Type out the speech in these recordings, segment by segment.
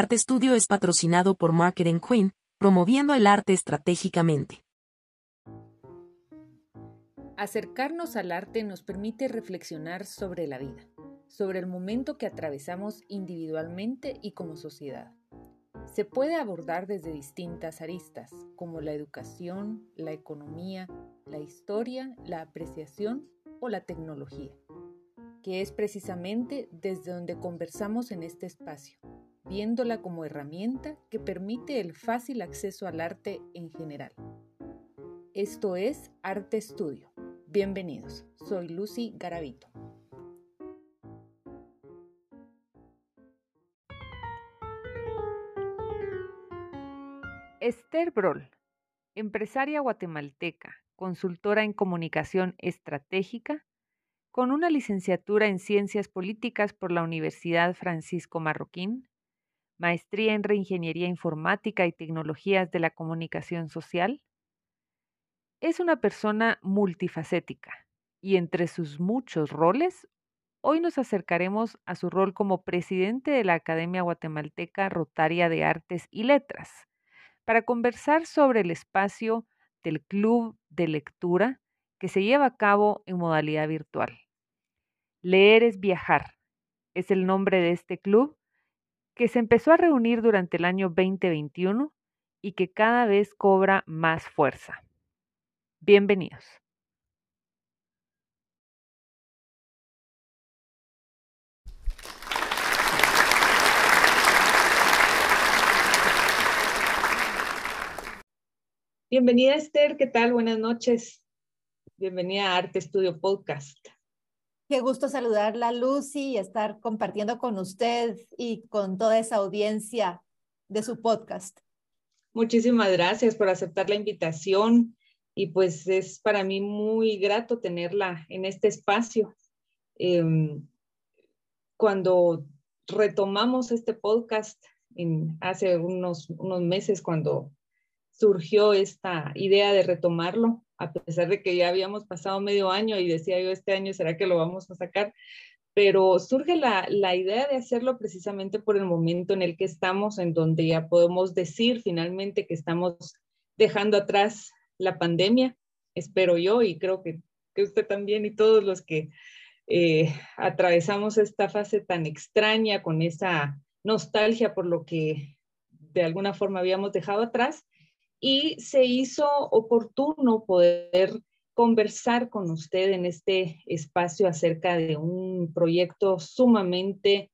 Arte Studio es patrocinado por Marketing Queen, promoviendo el arte estratégicamente. Acercarnos al arte nos permite reflexionar sobre la vida, sobre el momento que atravesamos individualmente y como sociedad. Se puede abordar desde distintas aristas, como la educación, la economía, la historia, la apreciación o la tecnología, que es precisamente desde donde conversamos en este espacio, viéndola como herramienta que permite el fácil acceso al arte en general. Esto es Arte Estudio. Bienvenidos, soy Lucy Garavito. Esther Broll, empresaria guatemalteca, consultora en comunicación estratégica, con una licenciatura en Ciencias Políticas por la Universidad Francisco Marroquín, maestría en Reingeniería Informática y Tecnologías de la Comunicación Social. Es una persona multifacética y entre sus muchos roles, hoy nos acercaremos a su rol como presidente de la Academia Guatemalteca Rotaria de Artes y Letras para conversar sobre el espacio del Club de Lectura que se lleva a cabo en modalidad virtual. Leer es viajar es el nombre de este club que se empezó a reunir durante el año 2021 y que cada vez cobra más fuerza. Bienvenidos. Bienvenida Esther, ¿qué tal? Buenas noches. Bienvenida a Arte Estudio Podcast. Qué gusto saludarla, Lucy, y estar compartiendo con usted y con toda esa audiencia de su podcast. Muchísimas gracias por aceptar la invitación y pues es para mí muy grato tenerla en este espacio. Em, cuando retomamos este podcast hace unos, unos meses, cuando surgió esta idea de retomarlo, a pesar de que ya habíamos pasado medio año y decía yo, este año será que lo vamos a sacar, pero surge la, la, idea de hacerlo precisamente por el momento en el que estamos, en donde ya podemos decir finalmente que estamos dejando atrás la pandemia, espero yo, y creo que, que usted también y todos los que eh, atravesamos esta fase tan extraña con esa nostalgia por lo que de alguna forma habíamos dejado atrás, y se hizo oportuno poder conversar con usted en este espacio acerca de un proyecto sumamente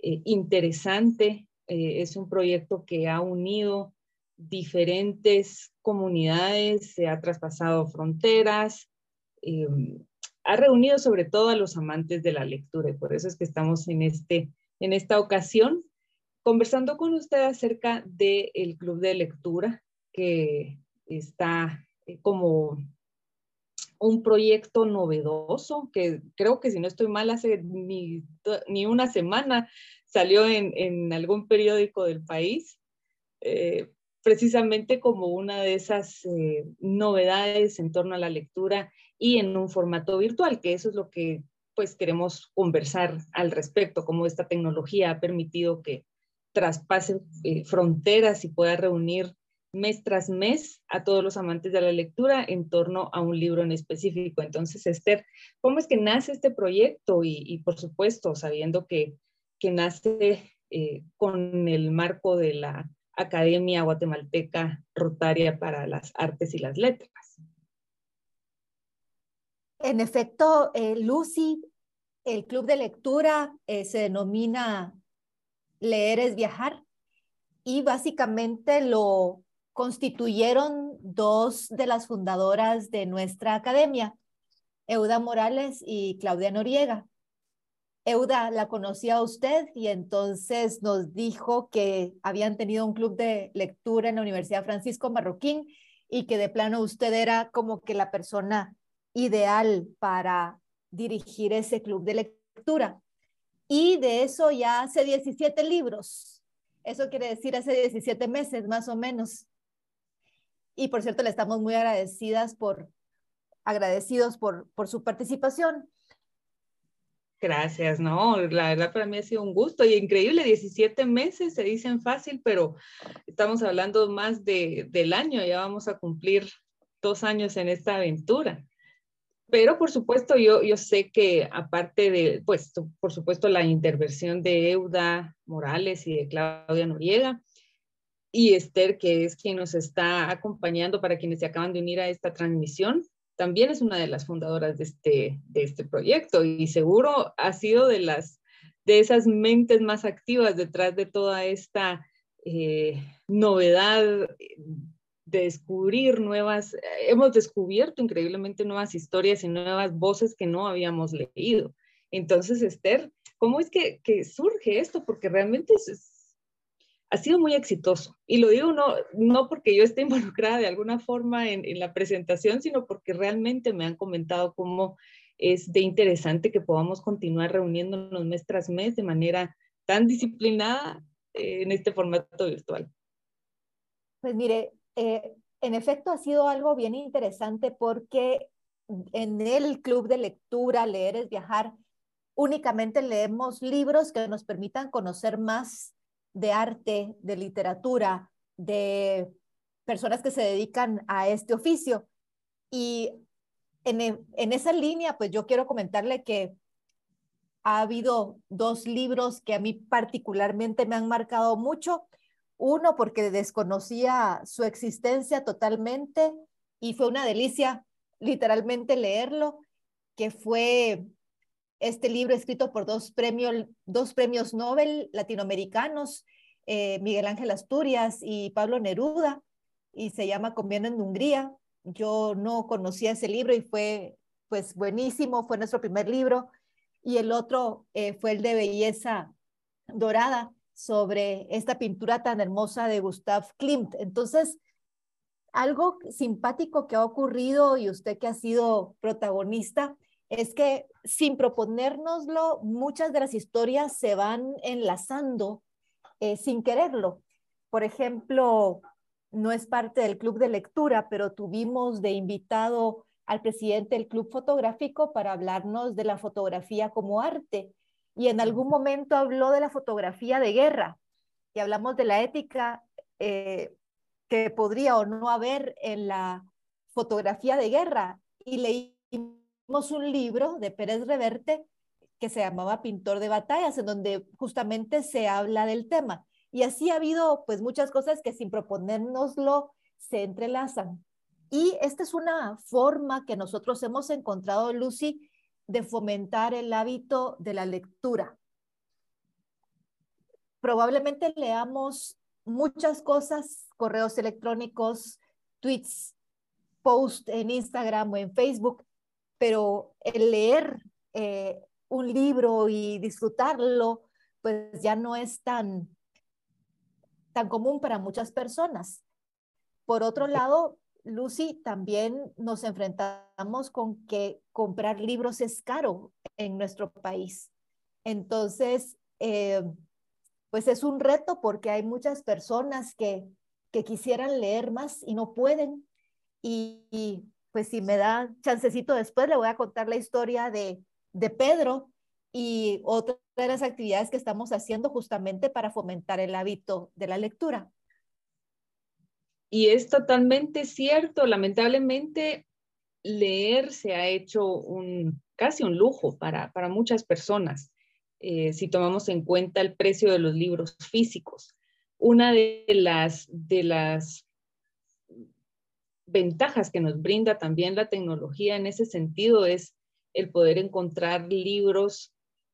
eh, interesante. Eh, es un proyecto que ha unido diferentes comunidades, se ha traspasado fronteras, eh, ha reunido sobre todo a los amantes de la lectura y por eso es que estamos en, este, en esta ocasión conversando con usted acerca del Club de Lectura, que está eh, como un proyecto novedoso, que creo que si no estoy mal, hace ni, una semana salió en, algún periódico del país, eh, precisamente como una de esas eh, novedades en torno a la lectura y en un formato virtual, que eso es lo que pues queremos conversar al respecto, cómo esta tecnología ha permitido que traspase fronteras y pueda reunir mes tras mes a todos los amantes de la lectura en torno a un libro en específico. Entonces, Esther, ¿cómo es que nace este proyecto? Y, por supuesto, sabiendo que, que nace eh, con el marco de la Academia Guatemalteca Rotaria para las Artes y las Letras. En efecto, eh, Lucy, el club de lectura eh, se denomina Leer es Viajar y básicamente lo constituyeron dos de las fundadoras de nuestra academia, Euda Morales y Claudia Noriega. Euda la conocía a usted y entonces nos dijo que habían tenido un club de lectura en la Universidad Francisco Marroquín y que de plano usted era como que la persona ideal para dirigir ese club de lectura. Y de eso ya hace 17 libros. Eso quiere decir hace 17 meses más o menos. Y por cierto, le estamos muy agradecidas por, agradecidos por, por su participación. Gracias, no, la verdad para mí ha sido un gusto y increíble, 17 meses se dicen fácil, pero estamos hablando más de, del año, ya vamos a cumplir dos años en esta aventura. Pero por supuesto, yo, yo sé que aparte de, pues, por supuesto, la intervención de Euda Morales y de Claudia Noriega y Esther, que es quien nos está acompañando para quienes se acaban de unir a esta transmisión, también es una de las fundadoras de este, de este proyecto y seguro ha sido de, las, de esas mentes más activas detrás de toda esta eh, novedad de descubrir nuevas, hemos descubierto increíblemente nuevas historias y nuevas voces que no habíamos leído. Entonces, Esther, ¿cómo es que, que surge esto? Porque realmente es, ha sido muy exitoso. Y lo digo no, no porque yo esté involucrada de alguna forma en, la presentación, sino porque realmente me han comentado cómo es de interesante que podamos continuar reuniéndonos mes tras mes de manera tan disciplinada eh, en este formato virtual. Pues mire, eh, en efecto ha sido algo bien interesante porque en el club de lectura, leer es viajar, únicamente leemos libros que nos permitan conocer más de arte, de literatura, de personas que se dedican a este oficio. Y en, en esa línea, pues yo quiero comentarle que ha habido dos libros que a mí particularmente me han marcado mucho. Uno, porque desconocía su existencia totalmente y fue una delicia literalmente leerlo, que fue este libro escrito por dos, premios, dos premios Nobel latinoamericanos, eh, Miguel Ángel Asturias y Pablo Neruda, y se llama Conviene en Hungría. Yo no conocía ese libro y fue pues buenísimo, fue nuestro primer libro. Y el otro eh, fue el de Belleza Dorada, sobre esta pintura tan hermosa de Gustav Klimt. Entonces, algo simpático que ha ocurrido y usted que ha sido protagonista es que sin proponérnoslo, muchas de las historias se van enlazando eh, sin quererlo. Por ejemplo, no es parte del club de lectura, pero tuvimos de invitado al presidente del club fotográfico para hablarnos de la fotografía como arte y en algún momento habló de la fotografía de guerra y hablamos de la ética eh, que podría o no haber en la fotografía de guerra y un libro de Pérez Reverte que se llamaba Pintor de batallas, en donde justamente se habla del tema. Y así ha habido pues muchas cosas que sin proponérnoslo se entrelazan. Y esta es una forma que nosotros hemos encontrado, Lucy, de fomentar el hábito de la lectura. Probablemente leamos muchas cosas, correos electrónicos, tweets, posts en Instagram o en Facebook, pero el leer eh, un libro y disfrutarlo, pues ya no es tan, tan común para muchas personas. Por otro lado, Lucy, también nos enfrentamos con que comprar libros es caro en nuestro país. Entonces, eh, pues es un reto porque hay muchas personas que, que quisieran leer más y no pueden. Y, pues si me da chancecito después, le voy a contar la historia de, de Pedro y otra de las actividades que estamos haciendo justamente para fomentar el hábito de la lectura. Y es totalmente cierto, lamentablemente leer se ha hecho un, casi un lujo para, para muchas personas, eh, si tomamos en cuenta el precio de los libros físicos. Una de las, de las ventajas que nos brinda también la tecnología en ese sentido es el poder encontrar libros,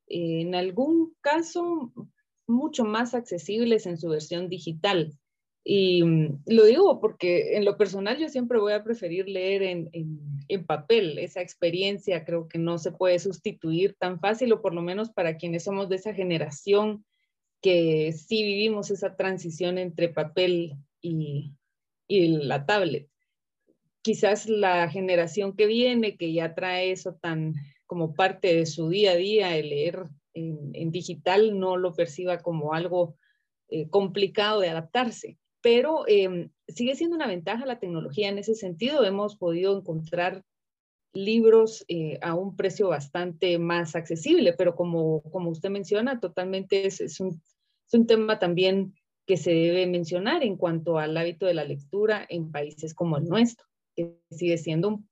eh, en algún caso, mucho más accesibles en su versión digital. Y mm, lo digo porque en lo personal yo siempre voy a preferir leer en, en, papel. Esa experiencia creo que no se puede sustituir tan fácil, o por lo menos para quienes somos de esa generación que sí vivimos esa transición entre papel y, y la tablet. Quizás la generación que viene, que ya trae eso tan como parte de su día a día, el leer en, digital, no lo perciba como algo eh, complicado de adaptarse pero em, sigue siendo una ventaja la tecnología en ese sentido. Hemos podido encontrar libros eh, a un precio bastante más accesible, pero como, como usted menciona, totalmente es, es, un, es un tema también que se debe mencionar en cuanto al hábito de la lectura en países como el nuestro, que sigue siendo, un,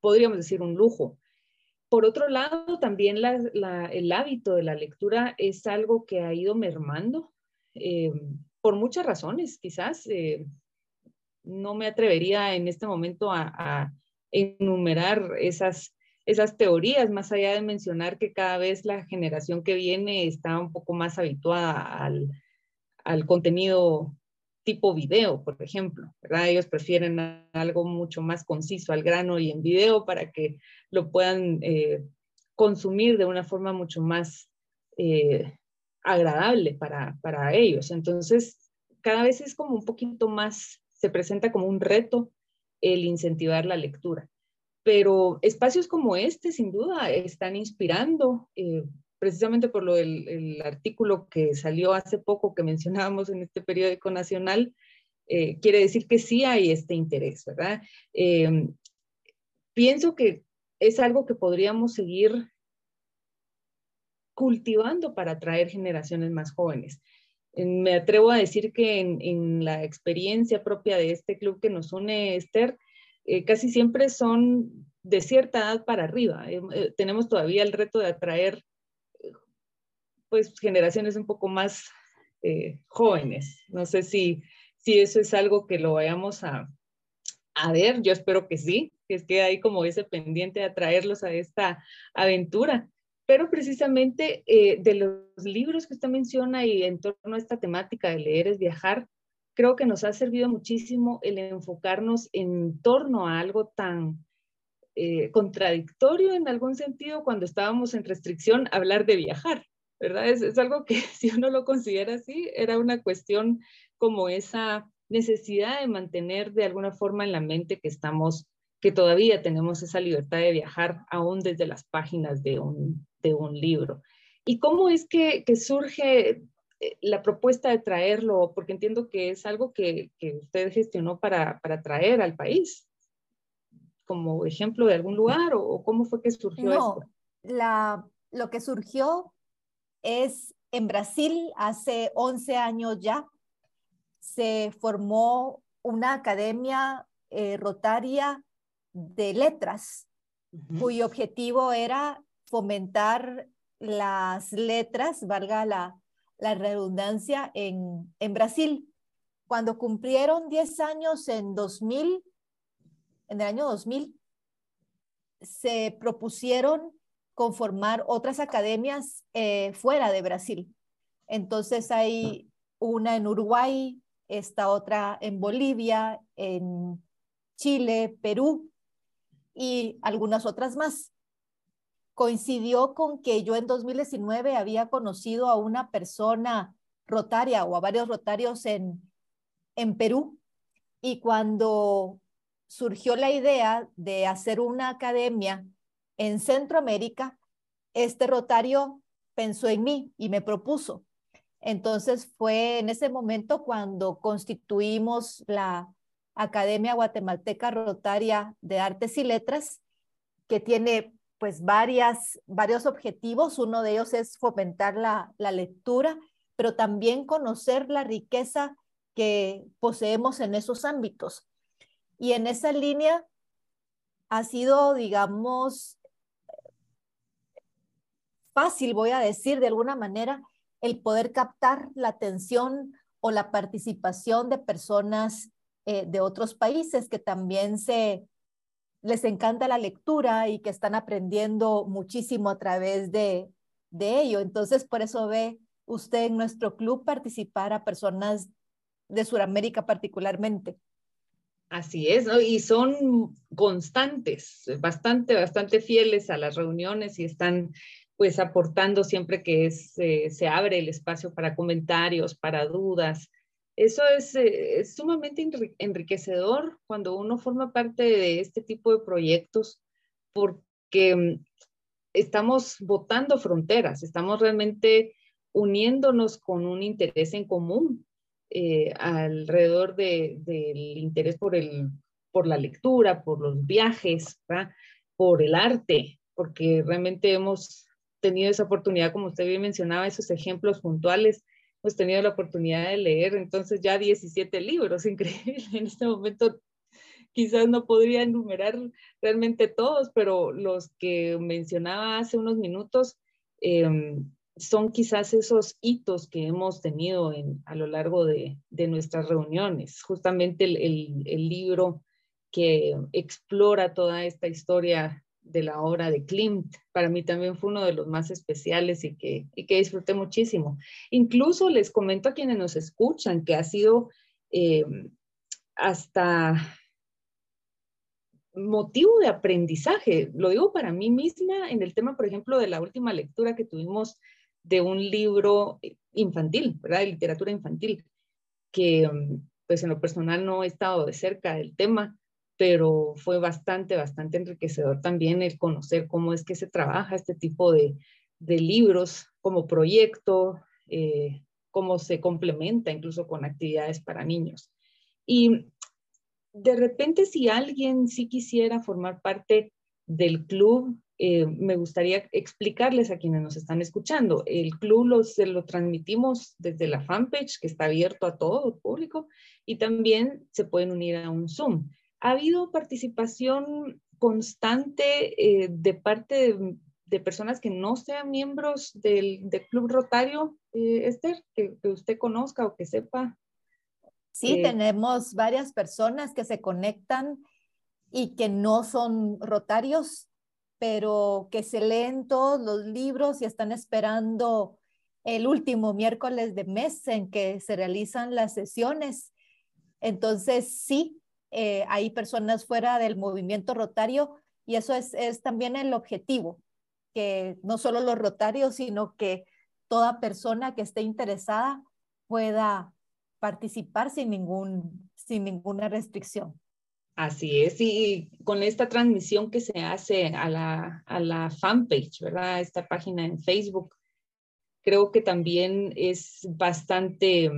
podríamos decir, un lujo. Por otro lado, también el hábito de la lectura es algo que ha ido mermando eh, por muchas razones, quizás. Eh, no me atrevería en este momento a, a enumerar esas, esas teorías, más allá de mencionar que cada vez la generación que viene está un poco más habituada al, al contenido tipo video, por ejemplo, ¿verdad? Ellos prefieren algo mucho más conciso al grano y en video para que lo puedan eh, consumir de una forma mucho más eh, agradable para, para ellos. Entonces, cada vez es como un poquito más, se presenta como un reto el incentivar la lectura. Pero espacios como este, sin duda, están inspirando. Eh, precisamente por lo del el artículo que salió hace poco que mencionábamos en este periódico nacional, eh, quiere decir que sí hay este interés, ¿verdad? Eh, pienso que es algo que podríamos seguir cultivando para atraer generaciones más jóvenes. Me atrevo a decir que en, la experiencia propia de este club que nos une, Esther, eh, casi siempre son de cierta edad para arriba. tenemos todavía el reto de atraer pues generaciones un poco más eh, jóvenes. No sé si, si eso es algo que lo vayamos a, a ver, yo espero que sí, que es que hay como ese pendiente de atraerlos a esta aventura. Pero precisamente eh, de los libros que usted menciona y en torno a esta temática de leer es viajar, creo que nos ha servido muchísimo el enfocarnos en torno a algo tan eh, contradictorio en algún sentido cuando estábamos en restricción, hablar de viajar. ¿Verdad? Es, es, algo que si uno lo considera así, era una cuestión como esa necesidad de mantener de alguna forma en la mente que estamos, que todavía tenemos esa libertad de viajar aún desde las páginas de un, de un libro. ¿Y cómo es que, que surge eh, la propuesta de traerlo? Porque entiendo que es algo que, que usted gestionó para, para traer al país, como ejemplo de algún lugar, o, cómo fue que surgió no, esto? La, lo que surgió es en Brasil hace 11 años ya. Se formó una academia eh, rotaria de letras, uh -huh. cuyo objetivo era fomentar las letras, valga la, la redundancia, en, en Brasil. Cuando cumplieron 10 años en 2000, en el año 2000, se propusieron conformar otras academias eh, fuera de Brasil. Entonces hay una en Uruguay, esta otra en Bolivia, en Chile, Perú y algunas otras más. Coincidió con que yo en 2019 había conocido a una persona rotaria o a varios rotarios en, en Perú y cuando surgió la idea de hacer una academia en Centroamérica, este rotario pensó en mí y me propuso. Entonces fue en ese momento cuando constituimos la Academia Guatemalteca Rotaria de Artes y Letras, que tiene pues varias, varios objetivos. Uno de ellos es fomentar la, la lectura, pero también conocer la riqueza que poseemos en esos ámbitos. Y en esa línea ha sido, digamos, fácil, voy a decir de alguna manera, el poder captar la atención o la participación de personas eh, de otros países que también se les encanta la lectura y que están aprendiendo muchísimo a través de, de ello. Entonces, por eso ve usted en nuestro club participar a personas de Sudamérica particularmente. Así es, ¿no? y son constantes, bastante, bastante fieles a las reuniones y están pues aportando siempre que es, eh, se abre el espacio para comentarios, para dudas. Eso es, eh, sumamente enriquecedor cuando uno forma parte de este tipo de proyectos porque mm, estamos votando fronteras, estamos realmente uniéndonos con un interés en común eh, alrededor de, del interés por, el, por la lectura, por los viajes, por el arte, porque realmente hemos tenido esa oportunidad, como usted bien mencionaba, esos ejemplos puntuales, hemos tenido la oportunidad de leer entonces ya 17 libros, increíble. En este momento quizás no podría enumerar realmente todos, pero los que mencionaba hace unos minutos em, son quizás esos hitos que hemos tenido en, a lo largo de, de nuestras reuniones. Justamente el, el, el libro que explora toda esta historia de la obra de Klimt. Para mí también fue uno de los más especiales y que, y que disfruté muchísimo. Incluso les comento a quienes nos escuchan que ha sido eh, hasta motivo de aprendizaje. Lo digo para mí misma en el tema, por ejemplo, de la última lectura que tuvimos de un libro infantil, ¿verdad? De literatura infantil, que pues en lo personal no he estado de cerca del tema, pero fue bastante, bastante enriquecedor también el conocer cómo es que se trabaja este tipo de, libros como proyecto, eh, cómo se complementa incluso con actividades para niños. Y de repente si alguien sí quisiera formar parte del club, eh, me gustaría explicarles a quienes nos están escuchando. El club lo, se lo transmitimos desde la fanpage, que está abierto a todo el público, y también se pueden unir a un Zoom. ¿Ha habido participación constante eh, de parte de, personas que no sean miembros del, Club Rotario, eh, Esther, que, usted conozca o que sepa? Sí, eh, tenemos varias personas que se conectan y que no son rotarios, pero que se leen todos los libros y están esperando el último miércoles de mes en que se realizan las sesiones. Entonces, sí, eh, hay personas fuera del movimiento rotario y eso es, es también el objetivo, que no solo los rotarios, sino que toda persona que esté interesada pueda participar sin, ningún, sin ninguna restricción. Así es, y con esta transmisión que se hace a la, a la fanpage, ¿verdad? Esta página en Facebook, creo que también es bastante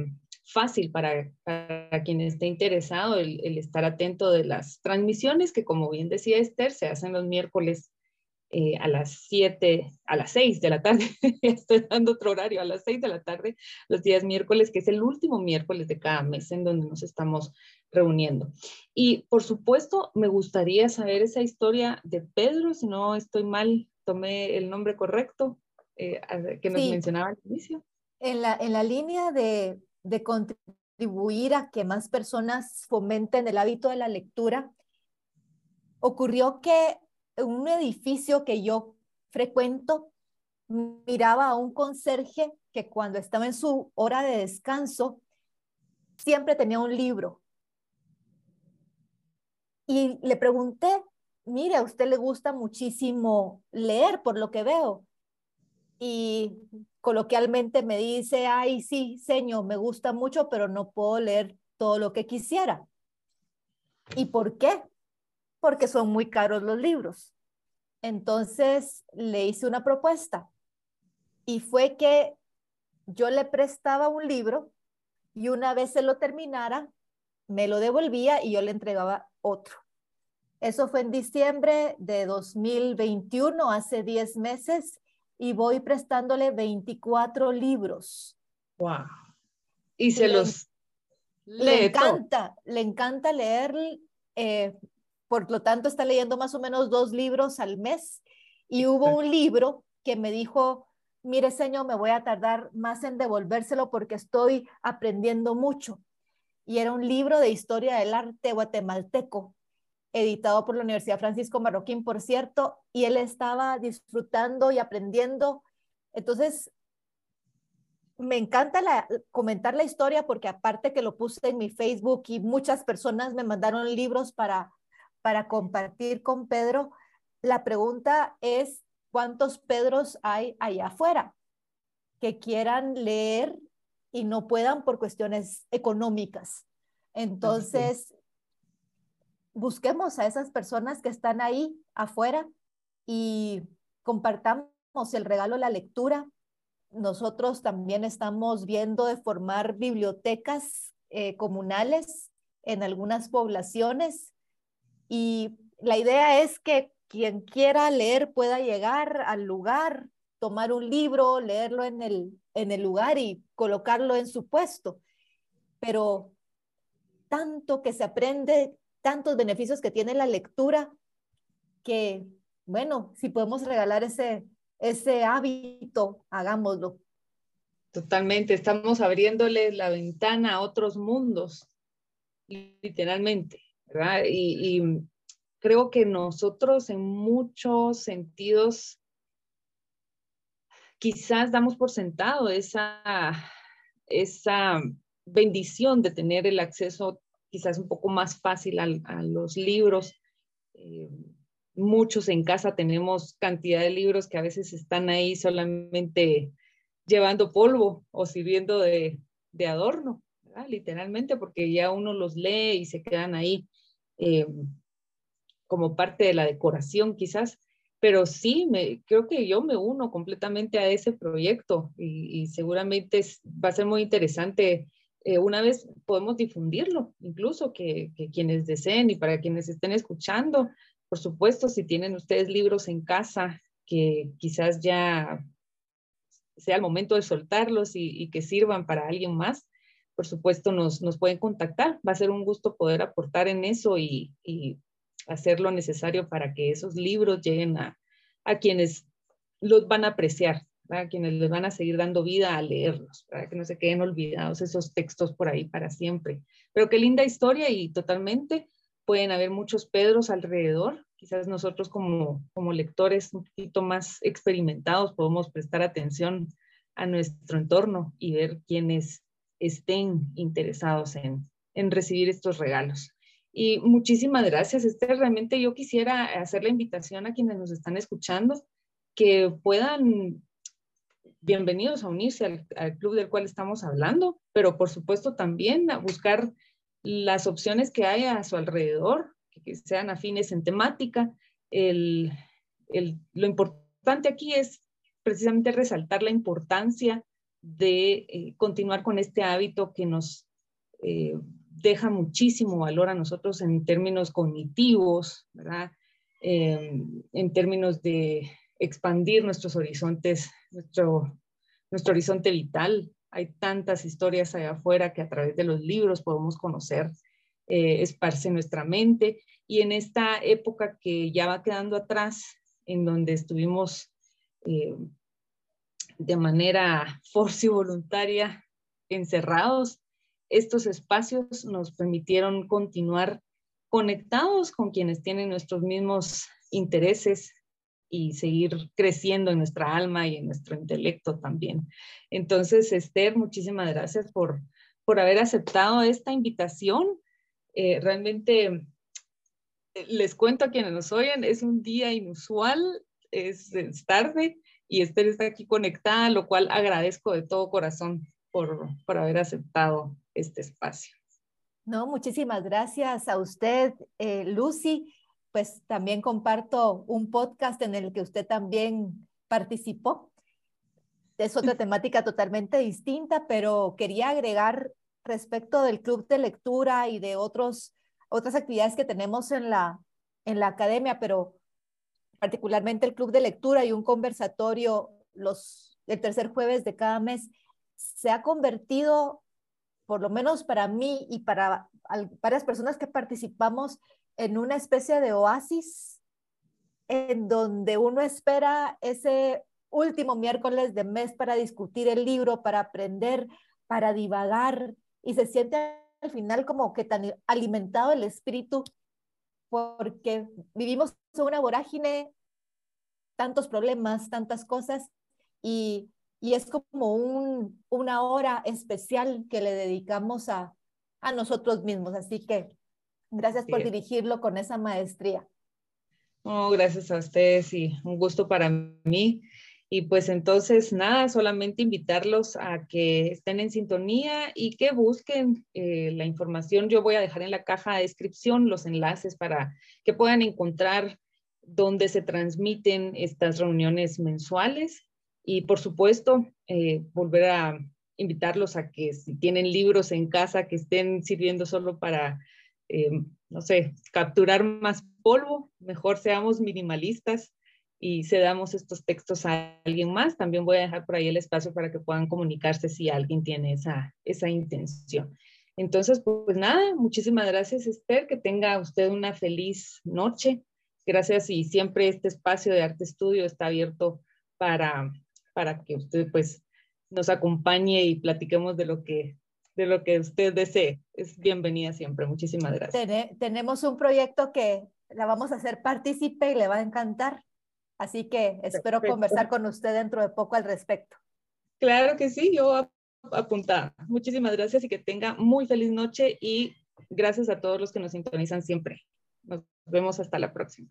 fácil para, para quien esté interesado el, estar atento de las transmisiones que, como bien decía Esther, se hacen los miércoles eh, a las 7, a las 6 de la tarde. Estoy dando otro horario, a las 6 de la tarde, los días miércoles, que es el último miércoles de cada mes en donde nos estamos reuniendo. Y por supuesto, me gustaría saber esa historia de Pedro, si no estoy mal, tomé el nombre correcto eh, que nos mencionaba al inicio. En la, en la línea de de contribuir a que más personas fomenten el hábito de la lectura, ocurrió que en un edificio que yo frecuento, miraba a un conserje que cuando estaba en su hora de descanso, siempre tenía un libro. Y le pregunté, mire, a usted le gusta muchísimo leer, por lo que veo. Y coloquialmente me dice, ay, sí, señor, me gusta mucho, pero no puedo leer todo lo que quisiera. ¿Y por qué? Porque son muy caros los libros. Entonces le hice una propuesta y fue que yo le prestaba un libro y una vez se lo terminara, me lo devolvía y yo le entregaba otro. Eso fue en diciembre de 2021, hace 10 meses, y voy prestándole 24 libros. ¡Wow! Y se los le encanta, le encanta leer, eh, por lo tanto está leyendo más o menos dos libros al mes. Y hubo un libro que me dijo, mire señor, me voy a tardar más en devolvérselo porque estoy aprendiendo mucho. Y era un libro de historia del arte guatemalteco editado por la Universidad Francisco Marroquín, por cierto, y él estaba disfrutando y aprendiendo. Entonces, me encanta comentar la historia porque aparte que lo puse en mi Facebook y muchas personas me mandaron libros para, para compartir con Pedro, la pregunta es, ¿cuántos Pedros hay allá afuera que quieran leer y no puedan por cuestiones económicas? Entonces, busquemos a esas personas que están ahí afuera y compartamos el regalo la lectura. Nosotros también estamos viendo de formar bibliotecas eh, comunales en algunas poblaciones y la idea es que quien quiera leer pueda llegar al lugar, tomar un libro, leerlo en el, en el lugar y colocarlo en su puesto. Pero tanto que se aprende, tantos beneficios que tiene la lectura, que, bueno, si podemos regalar ese, ese hábito, hagámoslo. Totalmente, estamos abriéndole la ventana a otros mundos, literalmente, ¿verdad? Y, y creo que nosotros en muchos sentidos quizás damos por sentado esa, esa bendición de tener el acceso quizás un poco más fácil a, los libros. Eh, muchos en casa tenemos cantidad de libros que a veces están ahí solamente llevando polvo o sirviendo de, adorno, literalmente, porque ya uno los lee y se quedan ahí eh, como parte de la decoración quizás pero sí, me, creo que yo me uno completamente a ese proyecto y, seguramente va a ser muy interesante. Eh, una vez podemos difundirlo, incluso que, quienes deseen y para quienes estén escuchando, por supuesto, si tienen ustedes libros en casa que quizás ya sea el momento de soltarlos y, que sirvan para alguien más, por supuesto nos, pueden contactar. Va a ser un gusto poder aportar en eso y, hacer lo necesario para que esos libros lleguen a quienes los van a apreciar, a quienes les van a seguir dando vida a leerlos, para que no se queden olvidados esos textos por ahí para siempre. Pero qué linda historia y totalmente pueden haber muchos Pedros alrededor. Quizás nosotros como, como lectores un poquito más experimentados podemos prestar atención a nuestro entorno y ver quienes estén interesados en, en recibir estos regalos. Y muchísimas gracias, Esther. Realmente yo quisiera hacer la invitación a quienes nos están escuchando que puedan, bienvenidos a unirse al, club del cual estamos hablando, pero por supuesto también a buscar las opciones que hay a su alrededor, que, sean afines en temática. El, lo importante aquí es precisamente resaltar la importancia de eh, continuar con este hábito que nos eh, deja muchísimo valor a nosotros en términos cognitivos, ¿verdad? Em, en términos de expandir nuestros horizontes, nuestro, nuestro horizonte vital. Hay tantas historias allá afuera que a través de los libros podemos conocer, eh, esparce nuestra mente. Y en esta época que ya va quedando atrás, en donde estuvimos eh, de manera force y voluntaria encerrados, estos espacios nos permitieron continuar conectados con quienes tienen nuestros mismos intereses y seguir creciendo en nuestra alma y en nuestro intelecto también. Entonces, Esther, muchísimas gracias por, por haber aceptado esta invitación. Eh, realmente eh, les cuento a quienes nos oyen, es un día inusual, es, es tarde y Esther está aquí conectada, lo cual agradezco de todo corazón por, por haber aceptado este espacio. No, muchísimas gracias a usted, eh, Lucy. Pues también comparto un podcast en el que usted también participó. Es otra temática totalmente distinta, pero quería agregar respecto del club de lectura y de otros, otras actividades que tenemos en la, en la academia, pero particularmente el club de lectura y un conversatorio los, el tercer jueves de cada mes, se ha convertido por lo menos para mí y para varias personas que participamos en una especie de oasis en donde uno espera ese último miércoles de mes para discutir el libro, para aprender, para divagar y se siente al final como que tan alimentado el espíritu porque vivimos una vorágine, tantos problemas, tantas cosas y y es como un, una hora especial que le dedicamos a, a nosotros mismos. Así que gracias por dirigirlo con esa maestría. Oh, gracias a ustedes y un gusto para mí. Y pues entonces, nada, solamente invitarlos a que estén en sintonía y que busquen eh, la información. Yo voy a dejar en la caja de descripción los enlaces para que puedan encontrar dónde se transmiten estas reuniones mensuales y por supuesto, eh, volver a invitarlos a que si tienen libros en casa que estén sirviendo solo para, eh, no sé, capturar más polvo, mejor seamos minimalistas y cedamos estos textos a alguien más. También voy a dejar por ahí el espacio para que puedan comunicarse si alguien tiene esa, esa intención. Entonces, pues nada, muchísimas gracias Esther, que tenga usted una feliz noche. Gracias y siempre este espacio de Arte Estudio está abierto para, para que usted pues nos acompañe y platiquemos de lo que de lo que usted desee. Es bienvenida siempre. Muchísimas gracias. tenemos un proyecto que la vamos a hacer partícipe y le va a encantar. Así que espero conversar con usted dentro de poco al respecto. Claro que sí, yo apuntada. Muchísimas gracias y que tenga muy feliz noche y gracias a todos los que nos sintonizan siempre. Nos vemos hasta la próxima.